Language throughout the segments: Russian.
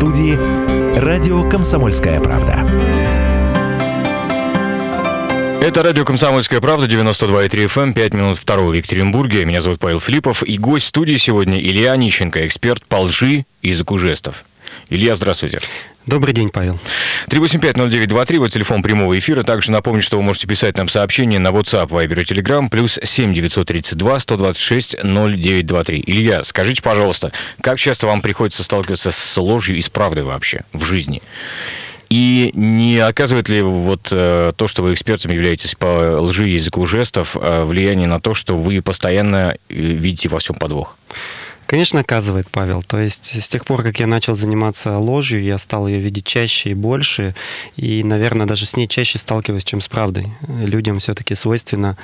студии радио «Комсомольская правда». Это радио «Комсомольская правда», 92,3 FM, 5 минут второго в Екатеринбурге. Меня зовут Павел Филиппов. И гость студии сегодня Илья Нищенко, эксперт по лжи и языку жестов. Илья, здравствуйте. Добрый день, Павел. 3850923, вот телефон прямого эфира. Также напомню, что вы можете писать нам сообщение на WhatsApp, Viber и Telegram, плюс 7932 126 0923. Илья, скажите, пожалуйста, как часто вам приходится сталкиваться с ложью и с правдой вообще в жизни? И не оказывает ли вот э, то, что вы экспертом являетесь по лжи языку жестов, э, влияние на то, что вы постоянно э, видите во всем подвох? Конечно, оказывает, Павел. То есть с тех пор, как я начал заниматься ложью, я стал ее видеть чаще и больше. И, наверное, даже с ней чаще сталкиваюсь, чем с правдой. Людям все-таки свойственно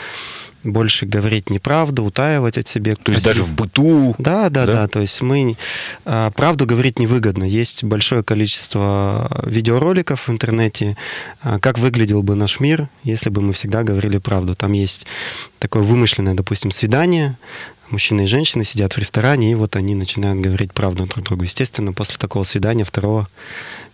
больше говорить неправду, утаивать от себя. То есть даже в быту? Да, да, да, да. То есть мы а, правду говорить невыгодно. Есть большое количество видеороликов в интернете, а, как выглядел бы наш мир, если бы мы всегда говорили правду. Там есть такое вымышленное, допустим, свидание, мужчина и женщина сидят в ресторане, и вот они начинают говорить правду друг другу. Естественно, после такого свидания, второго,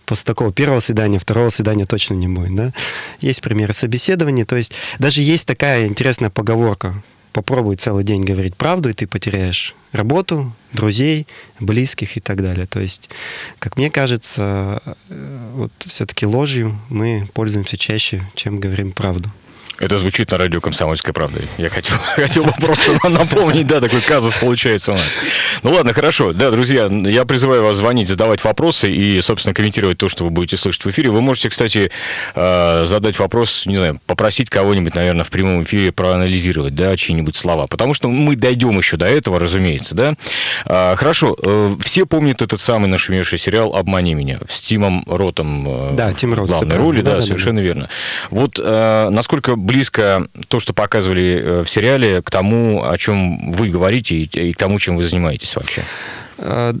после такого первого свидания, второго свидания точно не будет. Да? Есть примеры собеседований. То есть даже есть такая интересная поговорка. Попробуй целый день говорить правду, и ты потеряешь работу, друзей, близких и так далее. То есть, как мне кажется, э, вот все-таки ложью мы пользуемся чаще, чем говорим правду. Это звучит на радио «Комсомольская правда». Я хотел, хотел бы просто напомнить, да, такой казус получается у нас. Ну ладно, хорошо. Да, друзья, я призываю вас звонить, задавать вопросы и, собственно, комментировать то, что вы будете слышать в эфире. Вы можете, кстати, э, задать вопрос, не знаю, попросить кого-нибудь, наверное, в прямом эфире проанализировать, да, чьи-нибудь слова. Потому что мы дойдем еще до этого, разумеется, да. А, хорошо. Э, все помнят этот самый нашумевший сериал «Обмани меня» с Тимом Ротом э, да, Тим Рот, главной роли, да, да, да совершенно да. верно. Вот насколько близко то, что показывали э, в сериале, к тому, о чем вы говорите и к тому, чем вы занимаетесь вообще?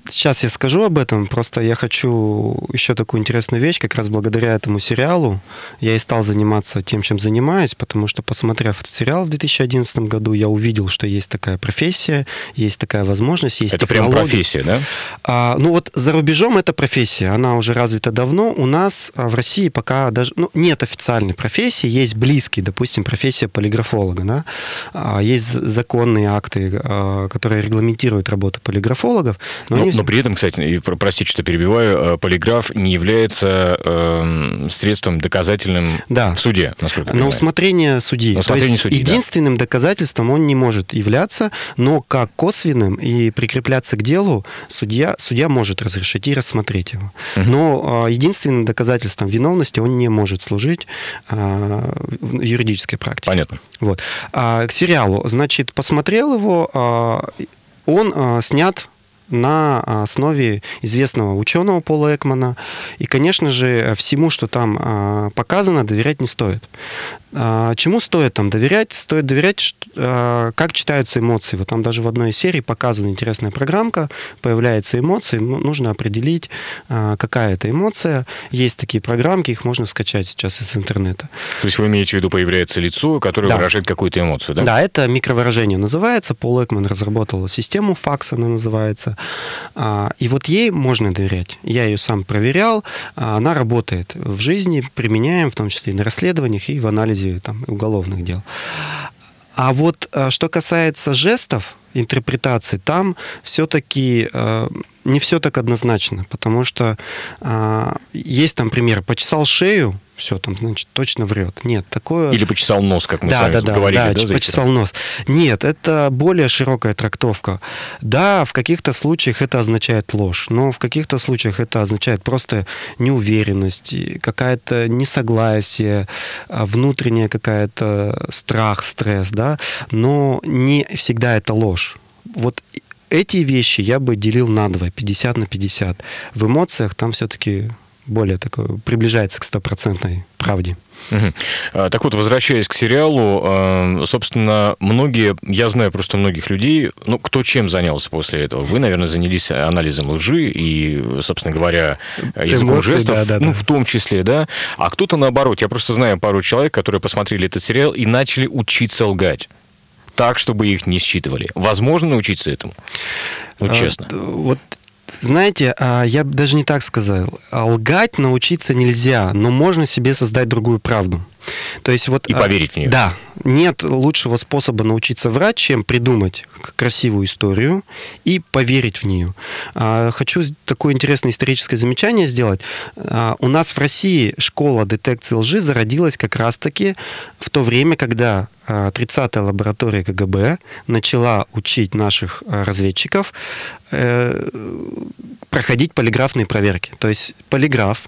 Сейчас я скажу об этом, просто я хочу еще такую интересную вещь, как раз благодаря этому сериалу я и стал заниматься тем, чем занимаюсь, потому что, посмотрев этот сериал в 2011 году, я увидел, что есть такая профессия, есть такая возможность, есть Это прям профессия, да? А, ну вот за рубежом это профессия, она уже развита давно. У нас а, в России пока даже ну, нет официальной профессии, есть близкие, допустим, профессия полиграфолога, да? а, есть законные акты, а, которые регламентируют работу полиграфологов, но, но, но при этом, кстати, простите, что перебиваю, э, полиграф не является э, средством доказательным да. в суде, насколько я. На усмотрение судьи. На усмотрение судьи, единственным да. доказательством он не может являться, но как косвенным и прикрепляться к делу судья, судья может разрешить и рассмотреть его. Угу. Но э, единственным доказательством виновности он не может служить э, в юридической практике. Понятно. Вот. А, к сериалу. Значит, посмотрел его, э, он э, снят на основе известного ученого Пола Экмана. И, конечно же, всему, что там а, показано, доверять не стоит. А, чему стоит там доверять? Стоит доверять, а, как читаются эмоции. Вот там даже в одной из серий показана интересная программка, появляются эмоции, нужно определить, какая это эмоция. Есть такие программки, их можно скачать сейчас из интернета. То есть вы имеете в виду, появляется лицо, которое да. выражает какую-то эмоцию, да? Да, это микровыражение называется. Пол Экман разработал систему, факс она называется. А, и вот ей можно доверять. Я ее сам проверял, а, она работает в жизни, применяем, в том числе и на расследованиях, и в анализе там, уголовных дел. А вот а, что касается жестов, интерпретации, там все-таки не все так однозначно, потому что есть там пример, почесал шею, все, там, значит, точно врет. Нет, такое... Или почесал нос, как мы да, с вами да, да, говорили. Да, да, почесал нос. Нет, это более широкая трактовка. Да, в каких-то случаях это означает ложь, но в каких-то случаях это означает просто неуверенность, какая-то несогласие, а, внутренняя какая-то страх, стресс, да, но не всегда это ложь. Вот эти вещи я бы делил на два, 50 на 50. В эмоциях там все-таки более такое, приближается к стопроцентной правде. Угу. Так вот, возвращаясь к сериалу, а, собственно, многие, я знаю просто многих людей, ну, кто чем занялся после этого. Вы, наверное, занялись анализом лжи и, собственно говоря, языком Эмоции, жестов, да, да, ну, да. в том числе, да. А кто-то наоборот. Я просто знаю пару человек, которые посмотрели этот сериал и начали учиться лгать так, чтобы их не считывали. Возможно научиться этому? Ну, честно. А, вот Знаете, а, я даже не так сказал. А, Лгать научиться нельзя, но можно себе создать другую правду. То есть вот, И а, поверить в нее. Да. Нет лучшего способа научиться врать, чем придумать красивую историю и поверить в нее. А, Хочу такое интересное историческое замечание сделать. А, У нас в России школа детекции лжи зародилась как раз-таки в то время, когда а, 30-я лаборатория КГБ начала учить наших разведчиков э, проходить полиграфные проверки. То есть полиграф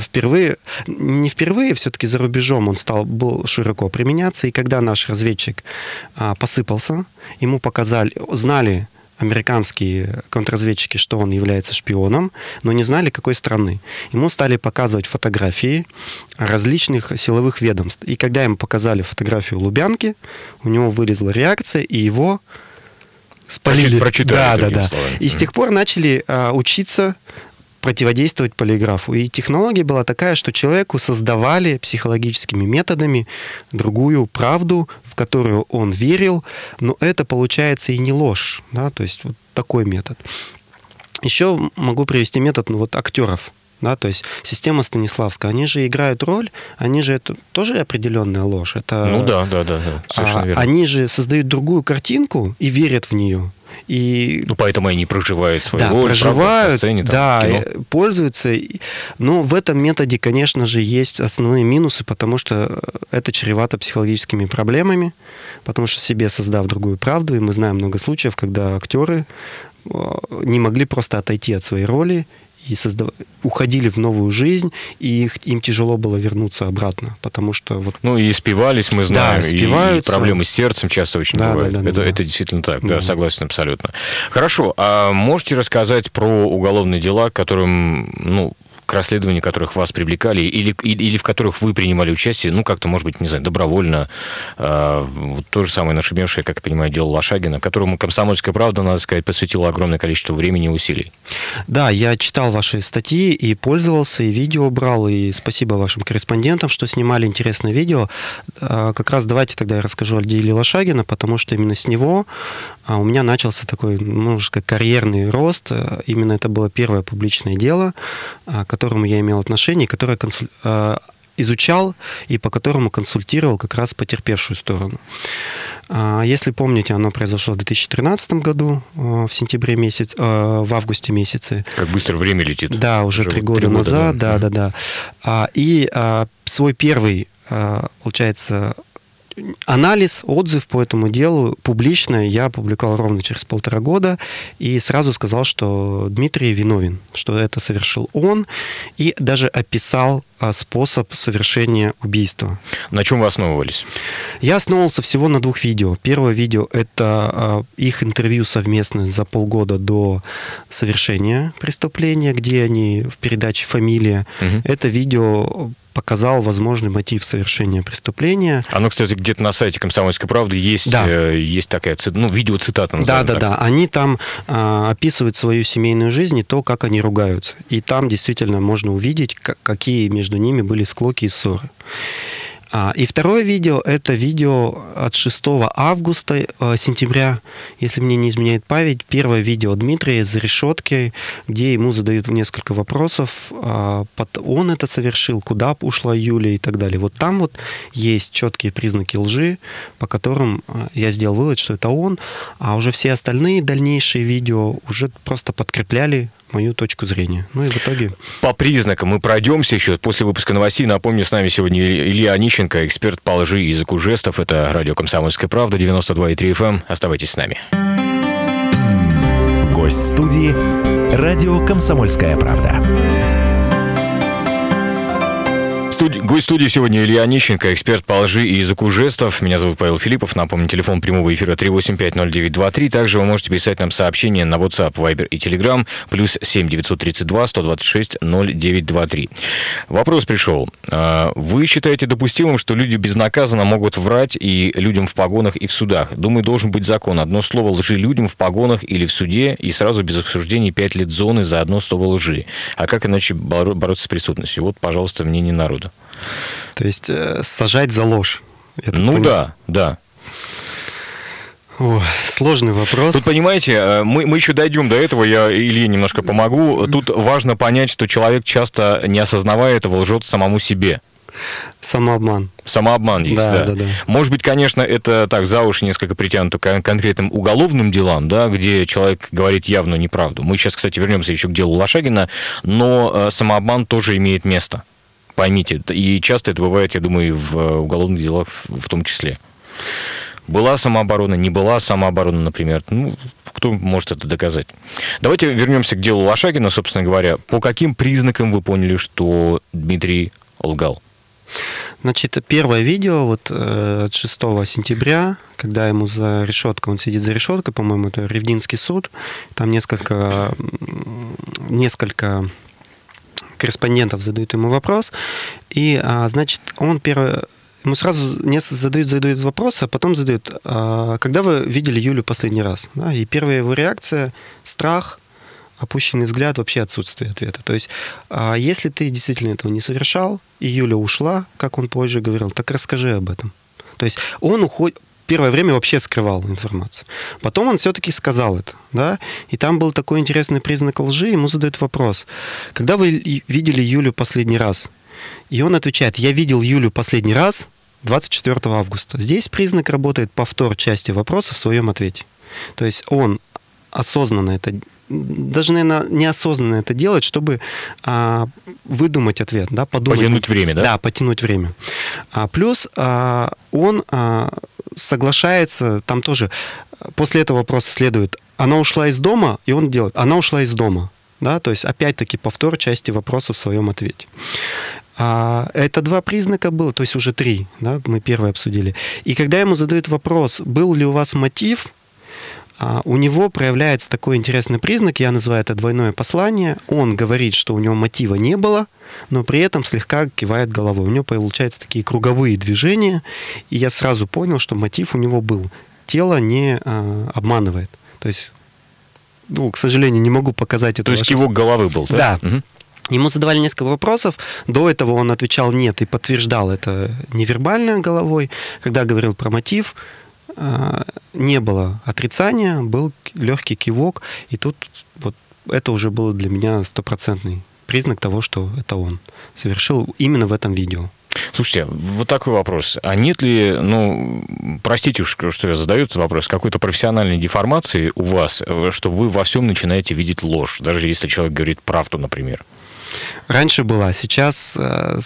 впервые, не впервые, все-таки за рубежом он стал был широко применяться, и когда наш разведчик а, посыпался, ему показали, знали американские контрразведчики, что он является шпионом, но не знали, какой страны. Ему стали показывать фотографии различных силовых ведомств. И когда ему показали фотографию Лубянки, у него вылезла реакция, и его спалили. прочитали, да, да, да. словами. И с тех пор начали а, учиться противодействовать полиграфу. И технология была такая, что человеку создавали психологическими методами другую правду, в которую он верил, но это получается и не ложь. Да? То есть вот такой метод. Еще могу привести метод ну, вот, актеров. Да, то есть система Станиславская, они же играют роль, они же это тоже определенная ложь. Это, Ну да, да, да, да, совершенно а, верно. Они же создают другую картинку и верят в нее. И Ну, поэтому они проживают свою да, роль, правда, проживают, на сцене, там, да, э, пользуются. Но в этом методе, конечно же, есть основные минусы, потому что это чревато психологическими проблемами, потому что себе создав другую правду, и мы знаем много случаев, когда актеры э, не могли просто отойти от своей роли и создав... уходили в новую жизнь, и их, им тяжело было вернуться обратно, потому что вот Ну и спивались, мы знаем, и- и, спиваются. проблемы с сердцем часто очень Да, бывают. да, да, это, да, это да. действительно так, да, Да. согласен абсолютно. Хорошо, а можете рассказать про уголовные дела, которым, ну, к расследованию которых вас привлекали или, или, или в которых вы принимали участие, ну, как-то, может быть, не знаю, добровольно. А, вот то же самое нашумевшее, как я понимаю, дело Лошагина, которому «Комсомольская правда», надо сказать, посвятила огромное количество времени и усилий. Да, я читал ваши статьи и пользовался, и видео брал, и спасибо вашим корреспондентам, что снимали интересное видео. А, Как раз давайте тогда я расскажу о деле Лошагина, потому что именно с него а, у меня начался такой, можно сказать, карьерный рост. Именно это было первое публичное дело, а, к которому я имел отношение, которое консуль- а, изучал и по которому консультировал как раз потерпевшую сторону. А, Если помните, оно произошло в 2013 году, в сентябре месяц, в августе месяце. Как быстро время летит. Да, уже три года назад, да, да, да. И свой первый, получается, анализ, отзыв по этому делу публично я опубликовал ровно через полтора года и сразу сказал, что Дмитрий виновен, что это совершил он, и даже описал а, способ совершения убийства. На чем вы основывались? Я основывался всего на двух видео. Первое видео — это а, их интервью совместное за полгода до совершения преступления, где они в передаче «Фамилия». Мгм. Это видео показал возможный мотив совершения преступления. Оно, кстати, где-то на сайте «Комсомольской правды» есть, Да. э, есть такая, ну, видеоцитата. Да, да, так. да. Они там а, описывают свою семейную жизнь и то, как они ругаются. И там действительно можно увидеть, ка- какие между ними были склоки и ссоры. А, и второе видео это видео от 6 августа, э, сентября, если мне не изменяет память. Первое видео Дмитрия за решеткой, где ему задают несколько вопросов. а, Он это совершил, куда ушла Юля и так далее. Вот там вот есть четкие признаки лжи, по которым а, я сделал вывод, что это он, а уже все остальные дальнейшие видео уже просто подкрепляли мою точку зрения. Ну и в итоге... По признакам мы пройдемся еще после выпуска новостей. Напомню, с нами сегодня Илья Онищенко, эксперт по лжи и языку жестов. Это радио «Комсомольская правда», 92,3 FM. эм. Оставайтесь с нами. Гость студии «Радио Комсомольская правда». Студи- Гость студии сегодня Илья Онищенко, эксперт по лжи и языку жестов. Меня зовут Павел Филиппов. Напомню, телефон прямого эфира 3850923. Также вы можете писать нам сообщение на WhatsApp, Viber и Telegram. Плюс 7 932 126 0923. Вопрос пришел. А, Вы считаете допустимым, что люди безнаказанно могут врать и людям в погонах и в судах? Думаю, должен быть закон. Одно слово лжи людям в погонах или в суде, и сразу без обсуждений 5 лет зоны за одно слово лжи. А как иначе боро- бороться с преступностью? Вот, пожалуйста, мнение народа. То есть э, сажать за ложь. Ну понимаю. да, да. О, сложный вопрос. Тут, понимаете, э, мы, мы еще дойдем до этого, я Илье немножко помогу. Тут важно понять, что человек часто, не осознавая этого, лжет самому себе. Самообман. Самообман есть, Да, да. да, да. Может быть, конечно, это так за уши несколько притянуто к конкретным уголовным делам, да, где человек говорит явную неправду. Мы сейчас, кстати, вернемся еще к делу Лошагина, но э, самообман тоже имеет место. Поймите, и часто это бывает, я думаю, и в э, уголовных делах в том числе. Была самооборона, не была самооборона, например. Ну, кто может это доказать? Давайте вернемся к делу Лошагина, собственно говоря. По каким признакам вы поняли, что Дмитрий лгал? Значит, первое видео вот э, от 6 сентября, когда ему за решеткой, он сидит за решеткой, по-моему, это Ревдинский суд, там несколько, несколько корреспондентов задают ему вопрос, и, а, значит, он первое, ему сразу не задают, задают вопрос, а потом задают, а, когда вы видели Юлю последний раз? Да? И первая его реакция – страх, опущенный взгляд, вообще отсутствие ответа. То есть, а, если ты действительно этого не совершал, и Юля ушла, как он позже говорил, так расскажи об этом. То есть он уходит, первое время вообще скрывал информацию. Потом он все-таки сказал это, да, и там был такой интересный признак лжи, ему задают вопрос, когда вы видели Юлю последний раз? И он отвечает, я видел Юлю последний раз 24 августа. Здесь признак работает повтор части вопроса в своем ответе. То есть он осознанно это, даже, наверное, неосознанно это делает, чтобы а, выдумать ответ, да, подумать. Потянуть время, да? Да, потянуть время. А, плюс а, он а, соглашается, там тоже, после этого вопроса следует, она ушла из дома, и он делает, она ушла из дома. Да, то есть опять-таки повтор части вопроса в своем ответе. А, это два признака было, то есть уже три, да, мы первое обсудили. И когда ему задают вопрос, был ли у вас мотив, у него проявляется такой интересный признак, я называю это двойное послание. Он говорит, что у него мотива не было, но при этом слегка кивает головой. У него получаются такие круговые движения, и я сразу понял, что мотив у него был. Тело не а, обманывает. То есть, ну, к сожалению, не могу показать это. То есть кивок головы был, да? Да. Мгм. Ему задавали несколько вопросов. До этого он отвечал нет и подтверждал это невербально головой. Когда говорил про мотив, а, не было отрицания, был легкий кивок. И тут вот это уже было для меня стопроцентный признак того, что это он совершил именно в этом видео. Слушайте, вот такой вопрос. А нет ли, ну, простите уж, что я задаю этот вопрос, какой-то профессиональной деформации у вас, э, что вы во всем начинаете видеть ложь, даже если человек говорит правду, например? Раньше была, сейчас, э,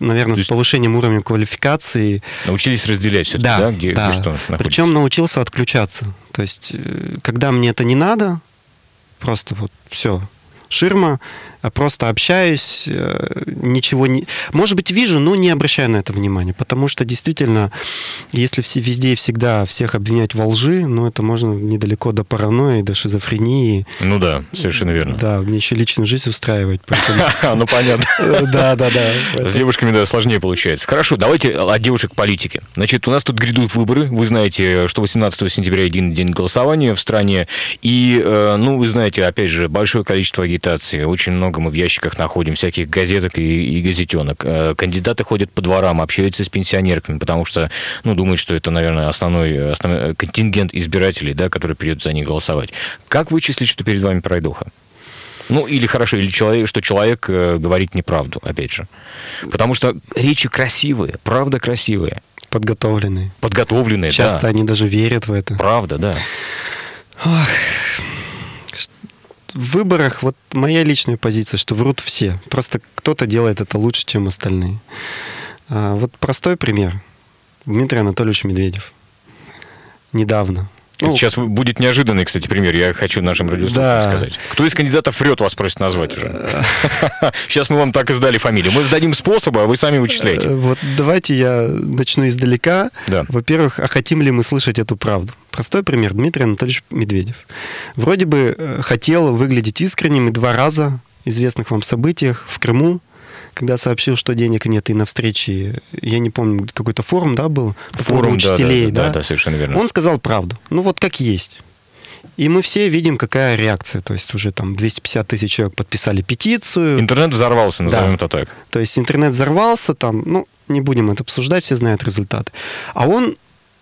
наверное, То с есть- повышением уровня квалификации Научились разделять все Да, да, где, да. где что находится? Причем научился отключаться. То есть, э, когда мне это не надо, просто вот все, ширма, просто общаюсь, э, ничего не... Может быть, вижу, но не обращаю на это внимания, потому что действительно, если все, везде и всегда всех обвинять во лжи, ну, это можно недалеко до паранойи, до шизофрении. Ну да, совершенно верно. Да, мне еще личную жизнь устраивать. Ну понятно. Э, Да, да, да. С девушками, да, сложнее получается. Хорошо, давайте от девушек к политике. Значит, у нас тут грядут выборы. Вы знаете, что 18 сентября един день голосования в стране. И, э, ну, вы знаете, опять же, большое количество агитации. Очень много мы в ящиках находим всяких газеток и, и газетенок. Э, Кандидаты ходят по дворам, общаются с пенсионерками, потому что, ну, думают, что это, наверное, основной, основной контингент избирателей, да, который придет за них голосовать. Как вычислить, что перед вами пройдоха? Ну, или хорошо, или человек, что человек э, говорит неправду, опять же. Потому что речи красивые, правда красивые, Подготовленные. подготовленные, Часто да. они даже верят в это. Правда, да. В выборах вот моя личная позиция, что врут все. Просто кто-то делает это лучше, чем остальные. А, вот простой пример. Дмитрий Анатольевич Медведев. Недавно. Это Ну, сейчас будет неожиданный, кстати, пример. Я хочу нашим радиослушателям Да. сказать. Кто из кандидатов врет, вас просит назвать уже. Сейчас мы вам так и сдали фамилию. Мы сдадим способы, а вы сами э, вычисляете. Вот давайте я начну издалека. Да. Во-первых, а хотим ли мы слышать эту правду? Простой пример. Дмитрий Анатольевич Медведев. Вроде бы э, хотел выглядеть искренним и два раза известных вам событиях в Крыму, когда сообщил, что денег нет, и на встрече, я не помню, какой-то форум, да, был? по Форум, да, да, учителей, да, да, совершенно верно. Он сказал правду. Ну вот как есть. И мы все видим, какая реакция. То есть уже там 250 тысяч человек подписали петицию. Интернет взорвался, назовем Да. это так. То есть интернет взорвался, там, ну, не будем это обсуждать, все знают результаты. А он,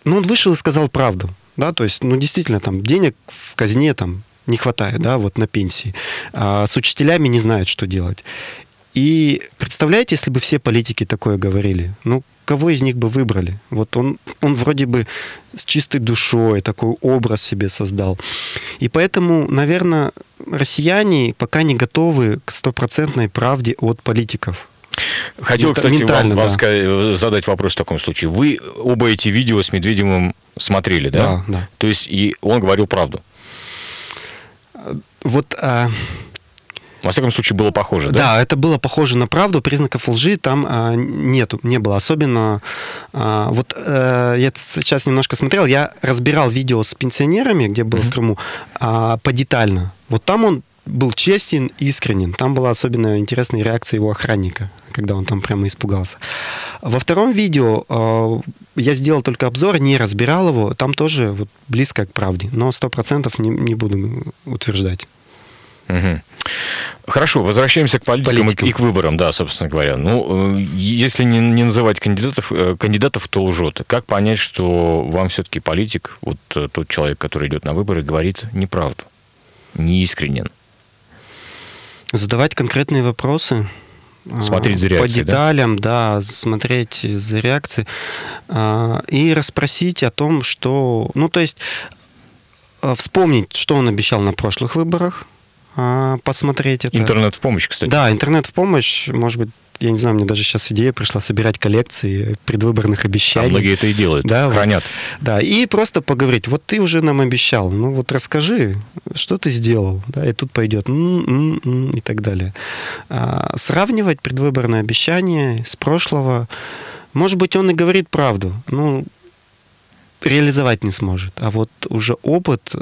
ну, он вышел и сказал правду. да, то есть, ну, действительно, там, денег в казне там не хватает, да, вот на пенсии. А с учителями не знают, что делать. И представляете, если бы все политики такое говорили, ну, кого из них бы выбрали? Вот он, он вроде бы с чистой душой такой образ себе создал. И поэтому, наверное, россияне пока не готовы к стопроцентной правде от политиков. Хотел, Мента- кстати, вам да. сказать- задать вопрос в таком случае. Вы оба эти видео с Медведевым смотрели, да? Да, да. То есть и он говорил правду. Вот а, Во всяком случае, было похоже, да? Да, это было похоже на правду, признаков лжи там а, нету, не было. Особенно, а, вот э, я сейчас немножко смотрел, я разбирал видео с пенсионерами, где был в Крыму, а, подетально. Вот там он был честен, искренен. Там была особенно интересная реакция его охранника, когда он там прямо испугался. Во втором видео э, я сделал только обзор, не разбирал его. Там тоже вот близко к правде, но сто процентов не, не буду утверждать. Мгм. Хорошо, возвращаемся к политикам, и- Политикам. И, к выборам, да, собственно говоря. Ну, э, если не, не называть кандидатов, э, кандидатов, то лжет. Как понять, что вам все-таки политик, вот э, тот человек, который идет на выборы, говорит неправду, не искренен? Задавать конкретные вопросы. Смотреть за а, По реакцией, да? деталям, да? смотреть за реакцией. И расспросить о том, что... Ну, то есть вспомнить, что он обещал на прошлых выборах, посмотреть это. Интернет в помощь, кстати. Да, интернет в помощь, может быть, я не знаю, мне даже сейчас идея пришла собирать коллекции предвыборных А обещаний. многие это и делают, Да, вот. хранят. Да, и просто поговорить. Вот ты уже нам обещал, ну вот расскажи, что ты сделал, да, и тут пойдет и так далее. А, сравнивать предвыборные обещания с прошлого. Может быть, он и говорит правду, ну реализовать не сможет. А вот уже опыт э,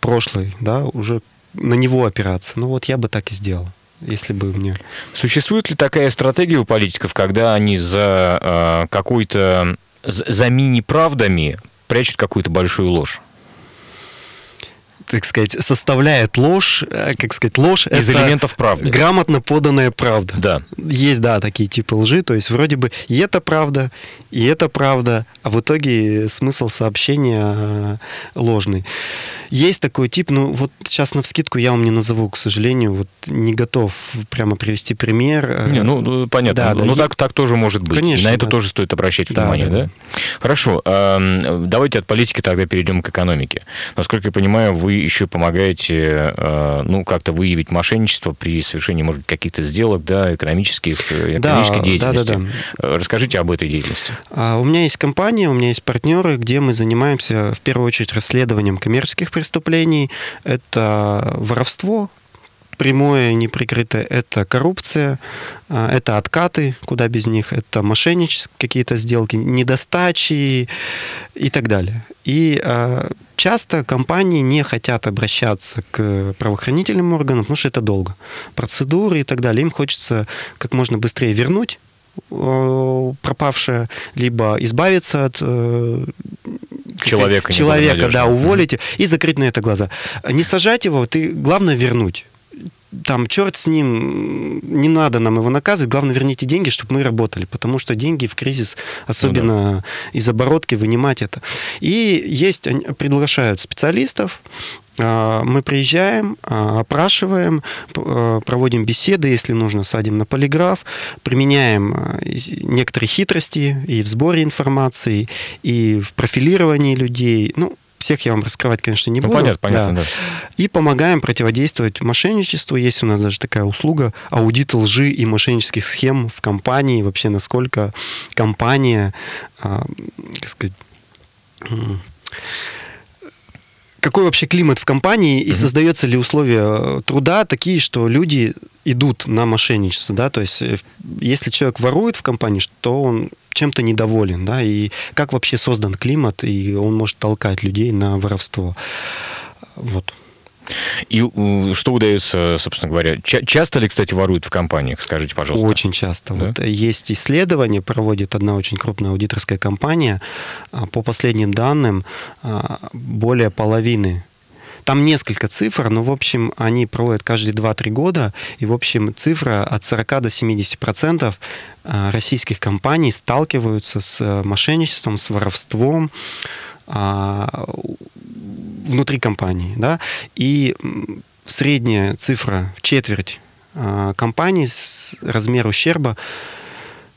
прошлый, да, уже на него опираться. Ну вот я бы так и сделал, если бы мне... Существует ли такая стратегия у политиков, когда они за э, какой-то за за мини-правдами прячут какую-то большую ложь? Так сказать, составляет ложь, э, как сказать, ложь Из элементов правды. грамотно поданная правда. Да. Есть, да, такие типы лжи, то есть вроде бы и это правда, и это правда, а в итоге смысл сообщения э, ложный. Есть такой тип, ну вот сейчас на вскидку я вам не назову, к сожалению, вот не готов прямо привести пример. э, Не, ну, понятно. Да, да, ну, е- так, так тоже может быть. Конечно, На это да. тоже стоит обращать Да, внимание, да? да, Хорошо. эм, Давайте от политики тогда перейдем к экономике. Насколько я понимаю, вы еще помогаете, э, ну, как-то выявить мошенничество при совершении, может быть, каких-то сделок, да, экономических, э, Да, экономической да, деятельности. да, да. Э, Расскажите об этой деятельности. А У меня есть компания, у меня есть партнеры, где мы занимаемся в первую очередь расследованием коммерческих преступлений. Это воровство, прямое, неприкрытое, это коррупция, а, это откаты, куда без них, это мошеннические какие-то сделки, недостачи и так далее. И а, часто компании не хотят обращаться к правоохранительным органам, потому что это долго. Процедуры и так далее. Им хочется как можно быстрее вернуть пропавшее, либо избавиться от э, Человека человека, да, уволить и закрыть на это глаза. Не сажать его, ты главное вернуть. Там, черт с ним, не надо нам его наказывать, главное верните деньги, чтобы мы работали, потому что деньги в кризис, особенно из оборотки, вынимать это. И есть, приглашают специалистов, а, мы приезжаем, а, опрашиваем, а, проводим беседы, если нужно, садим на полиграф, применяем некоторые хитрости и в сборе информации, и в профилировании людей. Ну, всех я вам раскрывать, конечно, не Ну, буду. понятно, понятно, да. И помогаем противодействовать мошенничеству. Есть у нас даже такая услуга аудит лжи и мошеннических схем в компании. Вообще, насколько компания, а, как сказать, какой вообще климат в компании и создаются ли условия труда такие, что люди идут на мошенничество, да, то есть э, если человек ворует в компании, то он чем-то недоволен, да, и как вообще создан климат, и он может толкать людей на воровство. Вот. И что удается, собственно говоря, ча- часто ли, кстати, воруют в компаниях? Скажите, пожалуйста. Очень часто. Да? Вот есть исследование, проводит одна очень крупная аудиторская компания. А, По последним данным, а, более половины там несколько цифр, но, в общем, они проводят каждые 2-3 года, и, в общем, цифра от 40 до 70 процентов а, российских компаний сталкиваются с э, мошенничеством, с воровством. А, внутри компании, да, и средняя цифра в четверть а, компаний с размер ущерба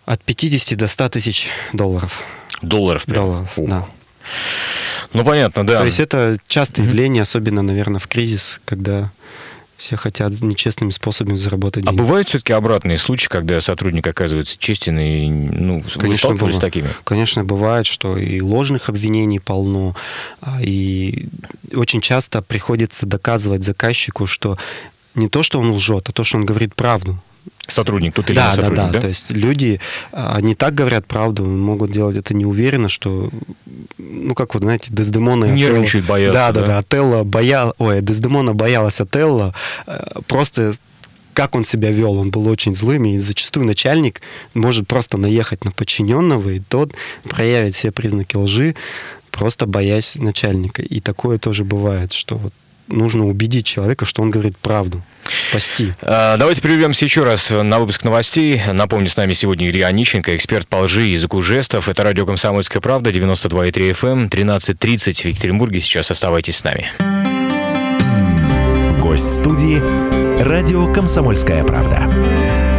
от 50 до 100 тысяч долларов. Долларов? Прям. Долларов, да. Ну, понятно, да. То есть это частое явление, особенно, наверное, в кризис, когда все хотят нечестными способами заработать деньги. А бывают все-таки обратные случаи, когда сотрудник оказывается честен и ну, Конечно, вы с такими? Конечно, бывает, что и ложных обвинений полно, а, и очень часто приходится доказывать заказчику, что не то, что он лжет, а то, что он говорит правду. Сотрудник, тут или да, сотрудник, да, да, да? То есть люди, а, они так говорят правду, могут делать это неуверенно, что, ну, как вот, знаете, Дездемона... Нервничают, боятся, да? Да, да, да. Отелло боял... Ой, Дездемона боялась Отелло э, просто как он себя вел, он был очень злым, и зачастую начальник может просто наехать на подчиненного, и тот проявит все признаки лжи, просто боясь начальника. И такое тоже бывает, что вот нужно убедить человека, что он говорит правду спасти. А, давайте прервемся еще раз на выпуск новостей. Напомню, с нами сегодня Илья Онищенко, эксперт по лжи и языку жестов. Это радио «Комсомольская правда», 92,3 FM, 13.30 в Екатеринбурге. Сейчас оставайтесь с нами. Гость студии «Радио «Комсомольская правда».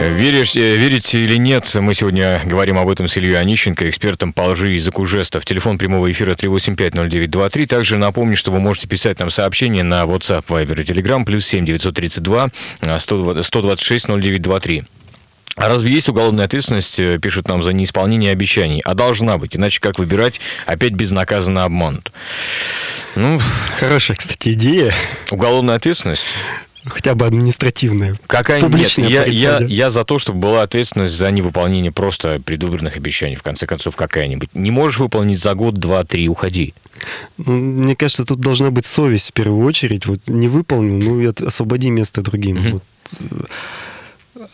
Веришь, э, верите или нет, мы сегодня говорим об этом с Ильей Онищенко, экспертом по лжи и языку жестов. Телефон прямого эфира 3850923. Также напомню, что вы можете писать нам сообщение на WhatsApp, Viber и Telegram, плюс 7 932 126 0923. А разве есть уголовная ответственность, э, пишут нам, за неисполнение обещаний? А должна быть, иначе как выбирать, опять безнаказанно обманут? Ну, Хорошая, кстати, идея. Уголовная ответственность? Хотя бы административная. Какая нет, я, я, я за то, чтобы была ответственность за невыполнение просто предвыборных обещаний, в конце концов, какая-нибудь. Не можешь выполнить за год, два, три, уходи. Ну, мне кажется, тут должна быть совесть в первую очередь. Вот не выполнил, ну и освободи место другим. Mm-hmm. Вот.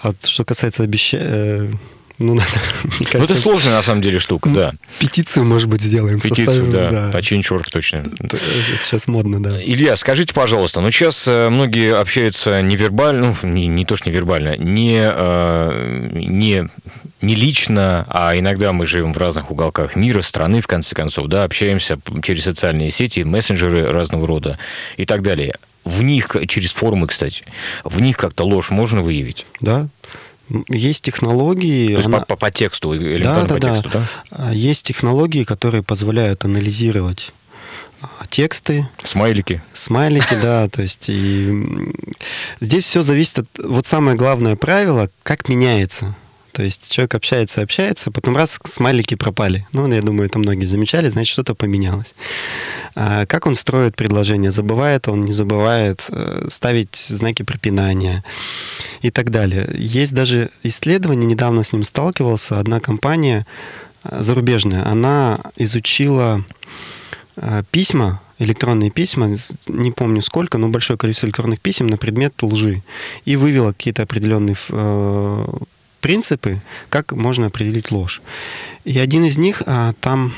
А что касается обещаний э, ну, надо, кажется, ну, это сложная, на самом деле, штука, да. Петицию, может быть, сделаем. Петицию, составим, да. да. Починчурк, точно. Это, это сейчас модно, да. Илья, скажите, пожалуйста, ну, сейчас э, многие общаются невербально, ну, не, не то, что невербально, не, э, не, не лично, а иногда мы живем в разных уголках мира, страны, в конце концов, да, общаемся через социальные сети, мессенджеры разного рода и так далее. В них, через форумы, кстати, в них как-то ложь можно выявить? Да, есть технологии... То есть она... по, по, тексту, элементарно да, да, по тексту, да. да? Есть технологии, которые позволяют анализировать а, тексты. Смайлики. Смайлики, да. То есть и здесь все зависит от... Вот самое главное правило, как меняется то есть человек общается, общается, потом раз смайлики пропали. Ну, я думаю, это многие замечали, значит, что-то поменялось. А как он строит предложение? Забывает он, не забывает э, ставить знаки препинания и так далее. Есть даже исследование, недавно с ним сталкивался, одна компания э, зарубежная, она изучила э, письма, электронные письма, не помню сколько, но большое количество электронных писем на предмет лжи. И вывела какие-то определенные принципы, как можно определить ложь. И один из них а, там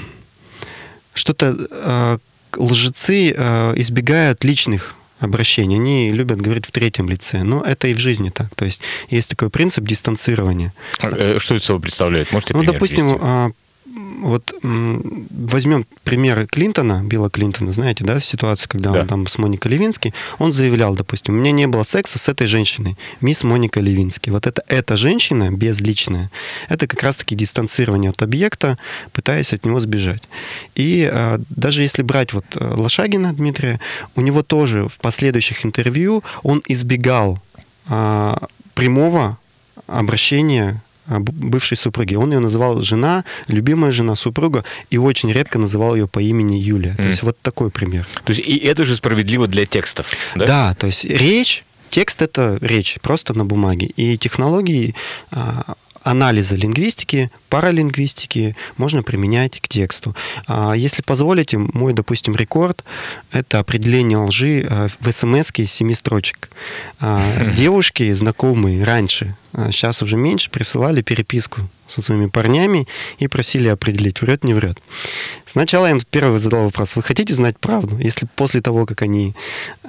что-то а, лжецы а, избегают личных обращений. Они любят говорить в третьем лице. Но это и в жизни так. То есть есть такой принцип дистанцирования. Э, что это собой представляет? Можете Ну, допустим? Вот возьмем пример Клинтона, Билла Клинтона, знаете, да, ситуацию, когда да. он там с Моникой Левински, он заявлял, допустим, у меня не было секса с этой женщиной, мисс Моника Левински. Вот это эта женщина безличная, это как раз-таки дистанцирование от объекта, пытаясь от него сбежать. И а, даже если брать вот э, Лошагина Дмитрия, у него тоже в последующих интервью он избегал а, прямого обращения бывшей супруги. Он ее называл жена, любимая жена, супруга, и очень редко называл ее по имени Юлия. Mm. То есть вот такой пример. То есть и это же справедливо для текстов, да? Да, то есть речь Текст это речь, просто на бумаге. И технологии а, анализа лингвистики, паралингвистики можно применять к тексту. А если позволите, мой, допустим, рекорд — это определение лжи а, в смс семи строчек. А, девушки, знакомые раньше, сейчас уже меньше, присылали переписку со своими парнями и просили определить, врет, не врет. Сначала я им первый задал вопрос, вы хотите знать правду? Если после того, как они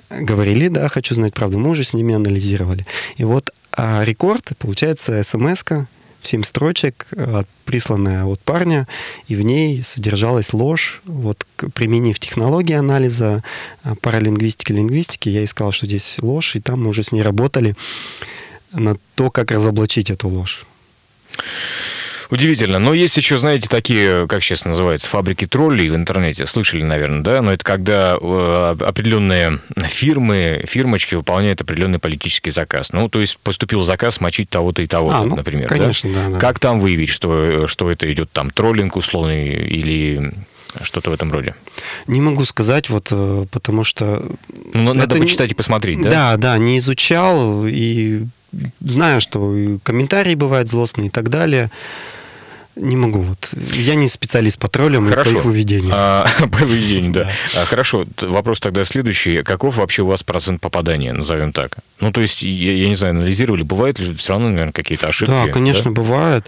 говорили, да, хочу знать правду, мы уже с ними анализировали. И вот а рекорд, получается, смс семь строчек, э, присланная от парня, и в ней содержалась ложь. Вот применив технологии анализа э, паралингвистики, лингвистики, я искал, что здесь ложь, и там мы уже с ней работали на то, как разоблачить эту ложь. Удивительно. Но есть еще, знаете, такие, как сейчас называется, фабрики троллей в интернете. Слышали, наверное, да? Но это когда э, определенные фирмы, фирмочки выполняют определенный политический заказ. Ну, то есть поступил заказ мочить того-то и того-то, а, ну, например. Конечно, да? Да, да. Как там выявить, что, что это идет там троллинг условный или что-то в этом роде? Не могу сказать, вот, э, потому что... Ну, надо это почитать и посмотреть, да? Да, да, не изучал и знаю, что комментарии бывают злостные и так далее. Не могу. Вот. Я не специалист по троллям Хорошо. и по их поведению. А, по поведению, да. А, хорошо. Вопрос тогда следующий. Каков вообще у вас процент попадания, назовем так? Ну, то есть, я, я не знаю, анализировали, бывают ли все равно, наверное, какие-то ошибки? Да, конечно, да? бывают.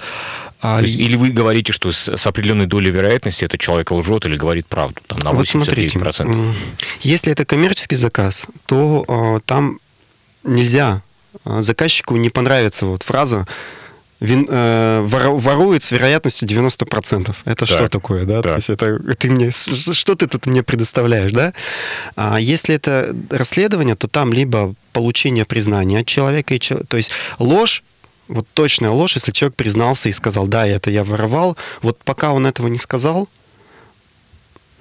А... есть, или вы говорите, что с, с определенной долей вероятности этот человек лжет или говорит правду, там, на 89%? Вот смотрите, если это коммерческий заказ, то э, там нельзя, а, заказчику не понравится вот фраза вин, э, ворует с вероятностью 90%. Это так, что такое, да? Так. То есть это ты мне, что ты тут мне предоставляешь, да? А если это расследование, то там либо получение признания от человека, и, то есть ложь вот точная ложь, если человек признался и сказал, да, это я воровал, вот пока он этого не сказал,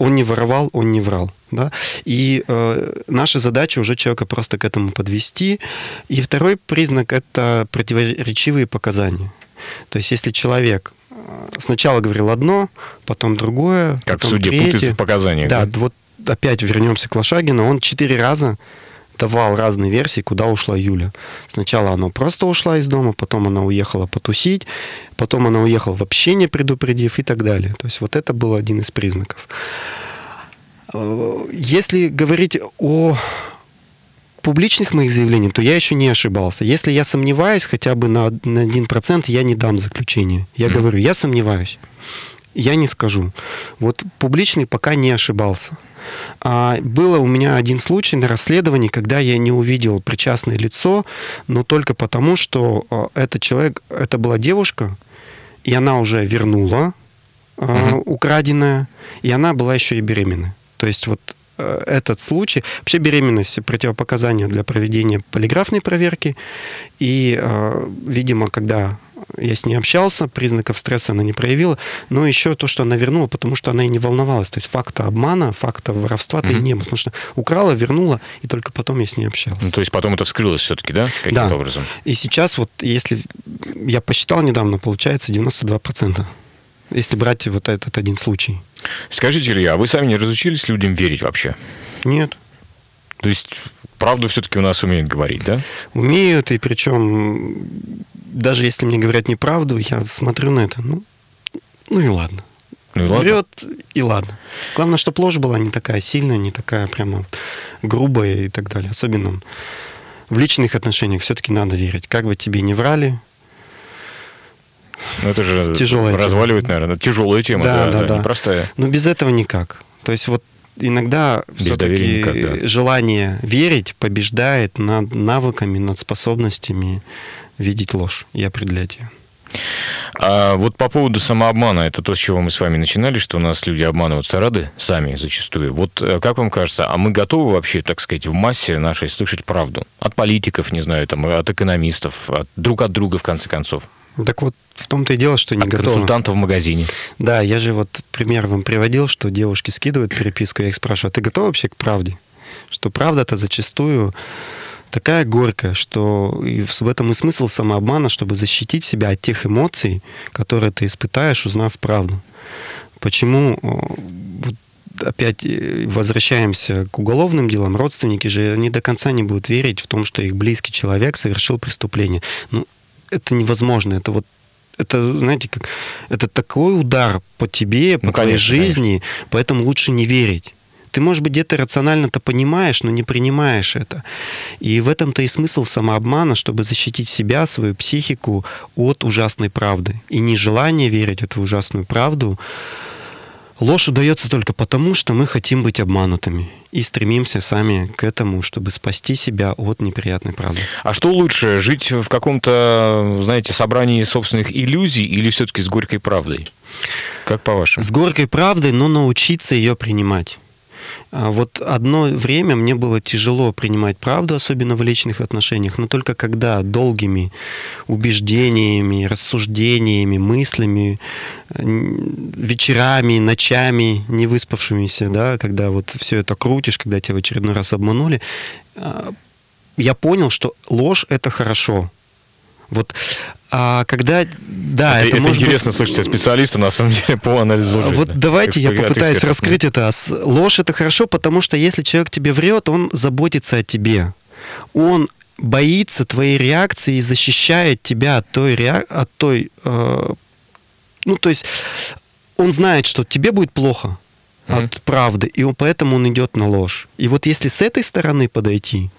он не воровал, он не врал. Да? И э, наша задача уже человека просто к этому подвести. И второй признак – это противоречивые показания. То есть если человек э, сначала говорил одно, потом другое, как потом суде третье, путаются в показаниях. Да, да, вот опять вернемся к Лошагину, он четыре раза давал разные версии, куда ушла Юля. Сначала она просто ушла из дома, потом она уехала потусить, потом она уехала вообще не предупредив и так далее. То есть вот это был один из признаков. Если говорить о публичных моих заявлениях, то я еще не ошибался. Если я сомневаюсь хотя бы на, на 1%, я не дам заключение. Я mm. говорю, я сомневаюсь. Я не скажу. Вот публичный пока не ошибался. А было у меня один случай на расследовании, когда я не увидел причастное лицо, но только потому, что а, этот человек, это была девушка, и она уже вернула угу. украденное, и она была еще и беременна. То есть вот э, этот случай. Вообще беременность противопоказания для проведения полиграфной проверки. И, э, видимо, когда я с ней общался, признаков стресса она не проявила, но еще то, что она вернула, потому что она и не волновалась. То есть факта обмана, факта воровства-то mm-hmm. и не было, потому что украла, вернула, и только потом я с ней общался. Ну, то есть потом это вскрылось все-таки, да, каким-то да. образом? И сейчас вот, если я посчитал недавно, получается 92%, если брать вот этот один случай. Скажите, Илья, а вы сами не разучились людям верить вообще? Нет. То есть правду все-таки у нас умеют говорить, да? Умеют, и причем даже если мне говорят неправду, я смотрю на это, ну, ну и ладно. Ну и ладно. Врет, и ладно. Главное, чтобы ложь была не такая сильная, не такая прямо грубая и так далее. Особенно в личных отношениях все-таки надо верить. Как бы тебе не врали, ну, это же тяжелая разваливает, тема. наверное. Тяжелая тема, да, да, да, да. непростая. Но без этого никак. То есть вот иногда все-таки да. желание верить побеждает над навыками, над способностями видеть ложь и определять ее. А вот по поводу самообмана, это то, с чего мы с вами начинали, что у нас люди обманываются рады сами зачастую. Вот э, как вам кажется, а мы готовы вообще, так сказать, в массе нашей слышать правду? От политиков, не знаю, там, от экономистов, от, друг от друга, в конце концов. Так вот, в том-то и дело, что не От готовы. консультанта в магазине. Да, я же вот пример вам приводил, что девушки скидывают переписку, я их спрашиваю, а ты готов вообще к правде? Что правда-то зачастую такая горькая, что в этом и смысл самообмана, чтобы защитить себя от тех эмоций, которые ты испытаешь, узнав правду. Почему вот опять э, возвращаемся к уголовным делам, родственники же не до конца не будут верить в том, что их близкий человек совершил преступление. Ну, это невозможно. Это вот это, знаете, как это такой удар по тебе, по ну, твоей конечно, жизни, конечно. поэтому лучше не верить. Ты, может быть, где-то рационально-то понимаешь, но не принимаешь это. И в этом-то и смысл самообмана, чтобы защитить себя, свою психику от ужасной правды. И нежелание верить в эту ужасную правду Ложь удается только потому, что мы хотим быть обманутыми. и стремимся сами к этому, чтобы спасти себя от неприятной правды. А что лучше, жить в каком-то, знаете, собрании собственных иллюзий или все-таки с горькой правдой? Как по-вашему? С горькой правдой, но научиться ее принимать. А вот одно время мне было тяжело принимать правду, особенно в личных отношениях, но только когда долгими убеждениями, рассуждениями, мыслями, вечерами, ночами, не выспавшимися, да, когда вот все это крутишь, когда тебя в очередной раз обманули, а, я понял, что ложь это хорошо. Вот а когда, да, это, это, это может интересно быть... слышать от специалиста, на самом деле, по анализу лжи. Вот да. давайте Как я попытаюсь эксперт. раскрыть это. С- Ложь это хорошо, потому что если человек тебе врет, он заботится о тебе. Он боится твоей реакции и защищает тебя от той, реак... от той э, ну, то есть он знает, что тебе будет плохо от правды, и он, поэтому он идет на ложь. И вот если с этой стороны подойти,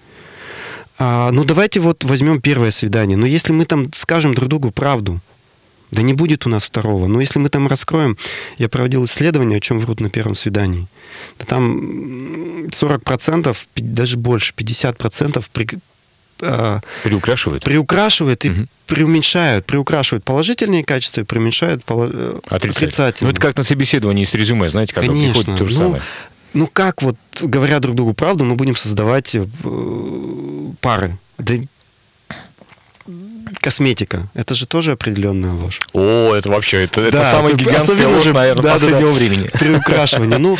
а, ну давайте вот возьмем первое свидание. Но если мы там скажем друг другу правду, да не будет у нас второго. Но если мы там раскроем, я проводил исследование, о чем врут на первом свидании. Да там м, 40%, пи- даже больше, 50% при, а, Приукрашивает? приукрашивают и Мгм. преуменьшают, приукрашивают положительные качества и преуменьшают поло- э, Отрицательно. отрицательные. Ну, это как на собеседовании с резюме, знаете, когда Конечно. приходит то же Ну, самое. Ну как вот, говоря друг другу правду, мы будем создавать э, пары? Да косметика. Это же тоже определенная ложь. О, это вообще, это, это Да, самая это гигантская особенно ложь, же- наверное, да-да-да. последнего времени. Приукрашивание. Ну,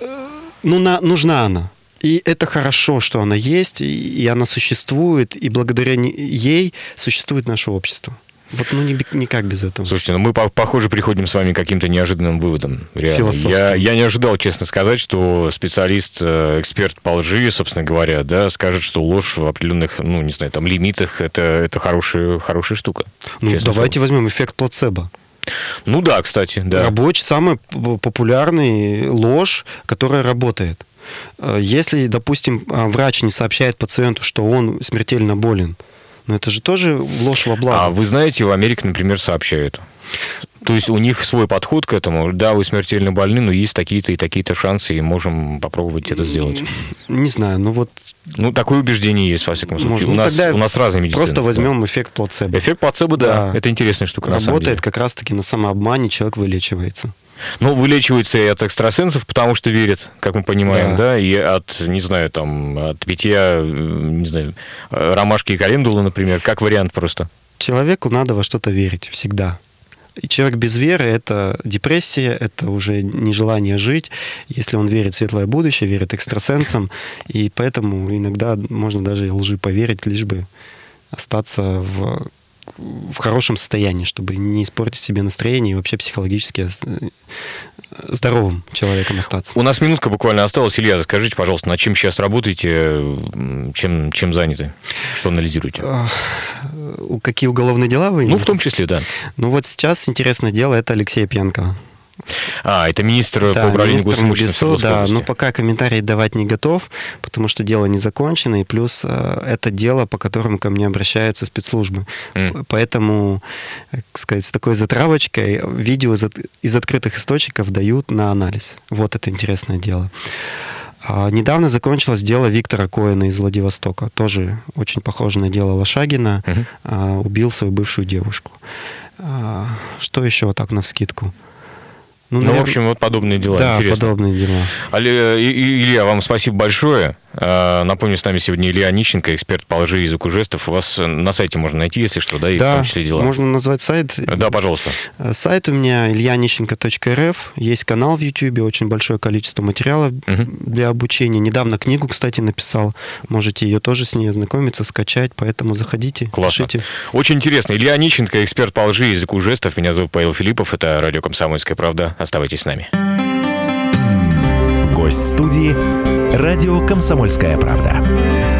э, ну на- нужна она. И это хорошо, что она есть, и, и она существует, и благодаря ей существует наше общество. Вот ну ни- никак без этого. Слушайте, ну мы, по- похоже, приходим с вами к каким-то неожиданным выводам. Реально. Я, я не ожидал, честно сказать, что специалист, э, эксперт по лжи, собственно говоря, да, скажет, что ложь в определенных, ну, не знаю, там, лимитах, это, это хорошая, хорошая штука. Ну, давайте возьмем эффект плацебо. слово. Ну да, кстати, да. Рабочий, самый популярный ложь, которая работает. Э, Если, допустим, а, врач не сообщает пациенту, что он смертельно болен, но это же тоже ложь во благо. А вы знаете, в Америке, например, сообщают. То есть у них свой подход к этому. Да, вы смертельно больны, но есть такие-то и такие-то шансы, и можем попробовать это сделать. Не знаю, ну вот Ну, такое убеждение есть, во всяком случае. Можно. У Ну, нас, у нас разные медицины. просто возьмем эффект плацебо. Эффект плацебо, да, Да. это интересная штука, на самом Работает деле. как раз-таки на самообмане, человек вылечивается. Ну, вылечивается и от экстрасенсов, потому что верят, как мы понимаем, да, Да. и от, не знаю, там, от питья, не знаю, э, ромашки и календулы, например, как вариант просто. Человеку надо во что-то верить всегда. И человек без веры – это депрессия, это уже нежелание жить. Если он верит в светлое будущее, верит экстрасенсам, и поэтому иногда можно даже и лжи поверить, лишь бы остаться в, в хорошем состоянии, чтобы не испортить себе настроение и вообще психологически э, здоровым человеком остаться. У нас минутка буквально осталась. Илья, скажите, пожалуйста, над чем сейчас работаете, чем, чем заняты, что анализируете? Какие уголовные дела вы Ну, в том числе, да. Ну вот сейчас интересное дело, это Алексея Пьянкова. А, это министр Да, по управлению госимуществом да, но пока комментарий давать не готов, потому что дело не закончено, и плюс э, это дело, по которому ко мне обращаются спецслужбы. П- Поэтому, как сказать, с такой затравочкой видео из, от- из открытых источников дают на анализ. Вот это интересное дело. А, Недавно закончилось дело Виктора Коэна из Владивостока. Тоже очень похоже на дело Лошагина. А, Убил свою бывшую девушку. А, Что еще вот так навскидку? Ну, наверно- в общем, вот подобные дела. да, Интересно. подобные дела. Илья, вам спасибо большое. А, Напомню, с нами сегодня Илья Нищенко, эксперт по лжи и языку жестов. У вас на сайте можно найти, если что, да, и в да, том числе дела. можно назвать сайт. Да, пожалуйста. Э, Сайт у меня ильянищенко.рф. Есть канал в YouTube, очень большое количество материала Мгм. для обучения. Недавно книгу, кстати, написал. Можете ее тоже с ней ознакомиться, скачать. Поэтому заходите, Классно. пишите. Очень интересно. Илья Нищенко, эксперт по лжи и языку жестов. Меня зовут Павел Филиппов. Это радио «Комсомольская правда». Оставайтесь с нами. Гость студии «Радио Комсомольская правда».